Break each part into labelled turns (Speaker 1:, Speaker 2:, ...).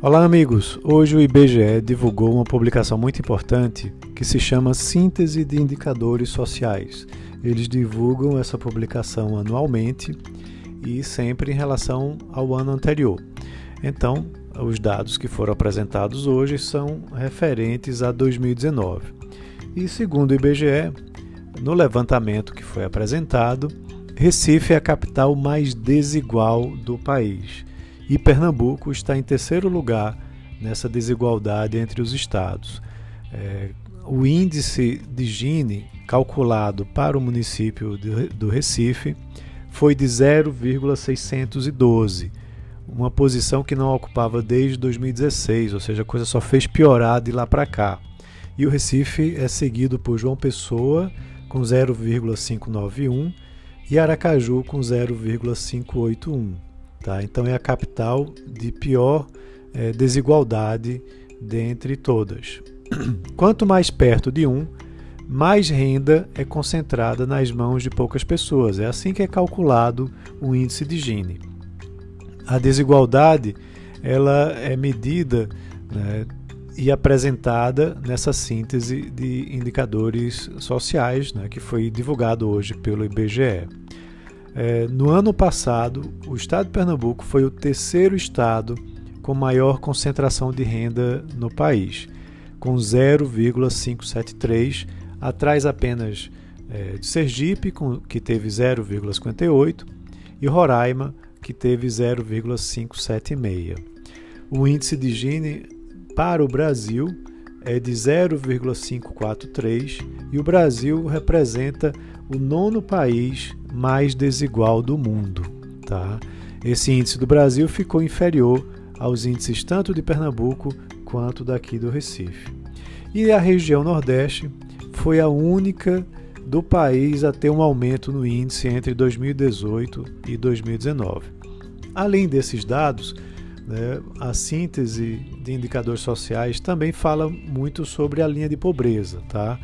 Speaker 1: Olá, amigos! Hoje o IBGE divulgou uma publicação muito importante que se chama Síntese de Indicadores Sociais. Eles divulgam essa publicação anualmente e sempre em relação ao ano anterior. Então, os dados que foram apresentados hoje são referentes a 2019. E segundo o IBGE, no levantamento que foi apresentado, Recife é a capital mais desigual do país e Pernambuco está em terceiro lugar nessa desigualdade entre os estados. É, o índice de Gini calculado para o município do Recife foi de 0,612, uma posição que não ocupava desde 2016, ou seja, a coisa só fez piorar de lá para cá. E o Recife é seguido por João Pessoa com 0,591 e Aracaju com 0,581. Tá? Então é a capital de pior é, desigualdade dentre todas. Quanto mais perto de um, mais renda é concentrada nas mãos de poucas pessoas. É assim que é calculado o índice de Gini. A desigualdade ela é medida né, e apresentada nessa síntese de indicadores sociais né, que foi divulgado hoje pelo IBGE. É, no ano passado, o estado de Pernambuco foi o terceiro estado com maior concentração de renda no país, com 0,573, atrás apenas é, de Sergipe, com, que teve 0,58, e Roraima, que teve 0,576. O índice de Gini para o Brasil é de 0,543 e o Brasil representa o nono país mais desigual do mundo. Tá? Esse índice do Brasil ficou inferior aos índices tanto de Pernambuco quanto daqui do Recife. E a região Nordeste foi a única do país a ter um aumento no índice entre 2018 e 2019. Além desses dados, né, a síntese de indicadores sociais também fala muito sobre a linha de pobreza. Tá?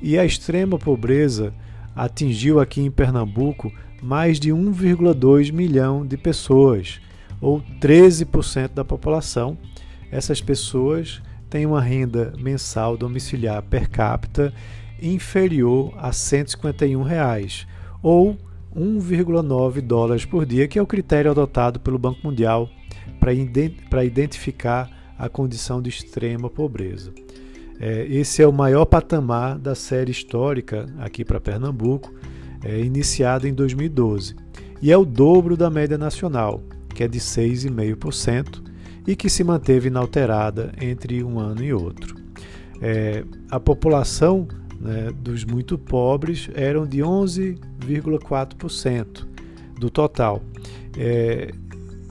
Speaker 1: E a extrema pobreza atingiu aqui em Pernambuco mais de 1,2 milhão de pessoas, ou 13% da população. Essas pessoas têm uma renda mensal domiciliar per capita inferior a 151 reais, ou 1,9 dólares por dia, que é o critério adotado pelo Banco Mundial para identificar a condição de extrema pobreza. É, esse é o maior patamar da série histórica aqui para Pernambuco, é, iniciada em 2012, e é o dobro da média nacional, que é de 6,5%, e que se manteve inalterada entre um ano e outro. É, a população né, dos muito pobres eram de 11,4% do total. É,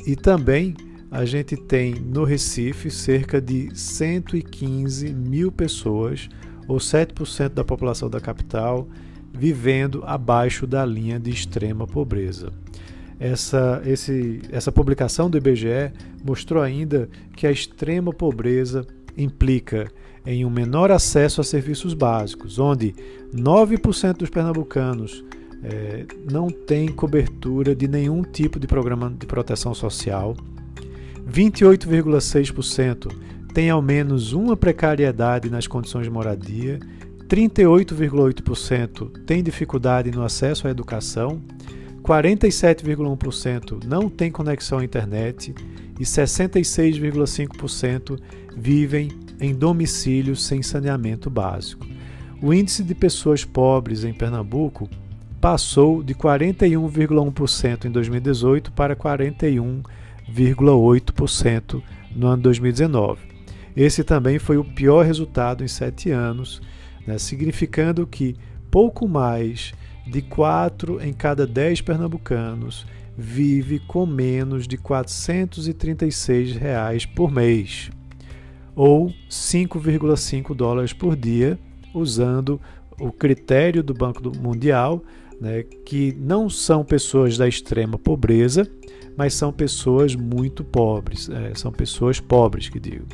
Speaker 1: e também a gente tem no Recife cerca de 115 mil pessoas, ou 7% da população da capital, vivendo abaixo da linha de extrema pobreza. Essa, esse, essa publicação do IBGE mostrou ainda que a extrema pobreza implica em um menor acesso a serviços básicos, onde 9% dos pernambucanos é, não têm cobertura de nenhum tipo de programa de proteção social 28,6% têm ao menos uma precariedade nas condições de moradia, 38,8% têm dificuldade no acesso à educação, 47,1% não têm conexão à internet e 66,5% vivem em domicílios sem saneamento básico. O índice de pessoas pobres em Pernambuco passou de 41,1% em 2018 para 41 0,8% no ano 2019. Esse também foi o pior resultado em sete anos, né, significando que pouco mais de 4 em cada 10 pernambucanos vive com menos de 436 reais por mês, ou 5,5 dólares por dia, usando o critério do Banco Mundial, né, que não são pessoas da extrema pobreza, mas são pessoas muito pobres, é, são pessoas pobres que digo.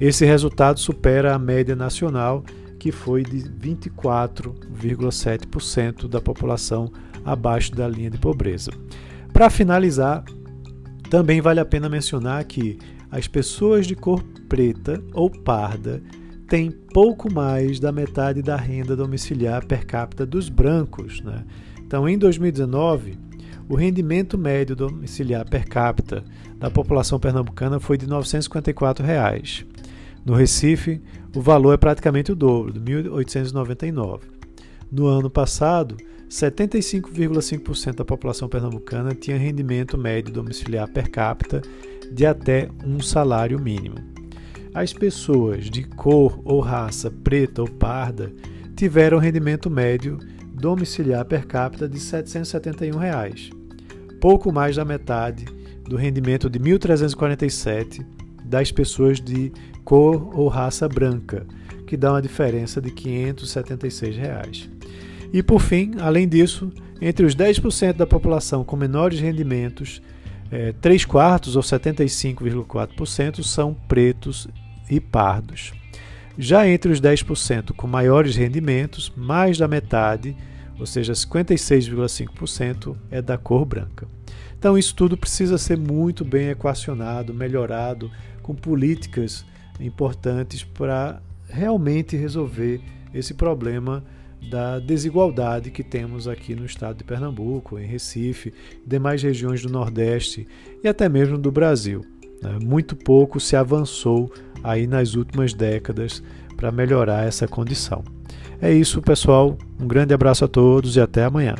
Speaker 1: Esse resultado supera a média nacional, que foi de 24,7% da população abaixo da linha de pobreza. Para finalizar, também vale a pena mencionar que as pessoas de cor preta ou parda têm pouco mais da metade da renda domiciliar per capita dos brancos. Né? Então, em 2019, o rendimento médio domiciliar per capita da população pernambucana foi de 954 reais. No Recife, o valor é praticamente o dobro, de 1.899. No ano passado, 75,5% da população pernambucana tinha rendimento médio domiciliar per capita de até um salário mínimo. As pessoas de cor ou raça preta ou parda tiveram rendimento médio domiciliar per capita de 771 reais, pouco mais da metade do rendimento de 1.347 das pessoas de cor ou raça branca, que dá uma diferença de 576 reais. E por fim, além disso, entre os 10% da população com menores rendimentos, é, 3 quartos ou 75,4% são pretos e pardos. Já entre os 10% com maiores rendimentos, mais da metade, ou seja, 56,5%, é da cor branca. Então, isso tudo precisa ser muito bem equacionado, melhorado, com políticas importantes para realmente resolver esse problema da desigualdade que temos aqui no estado de Pernambuco, em Recife, demais regiões do Nordeste e até mesmo do Brasil. Né? Muito pouco se avançou aí nas últimas décadas para melhorar essa condição. É isso, pessoal. Um grande abraço a todos e até amanhã.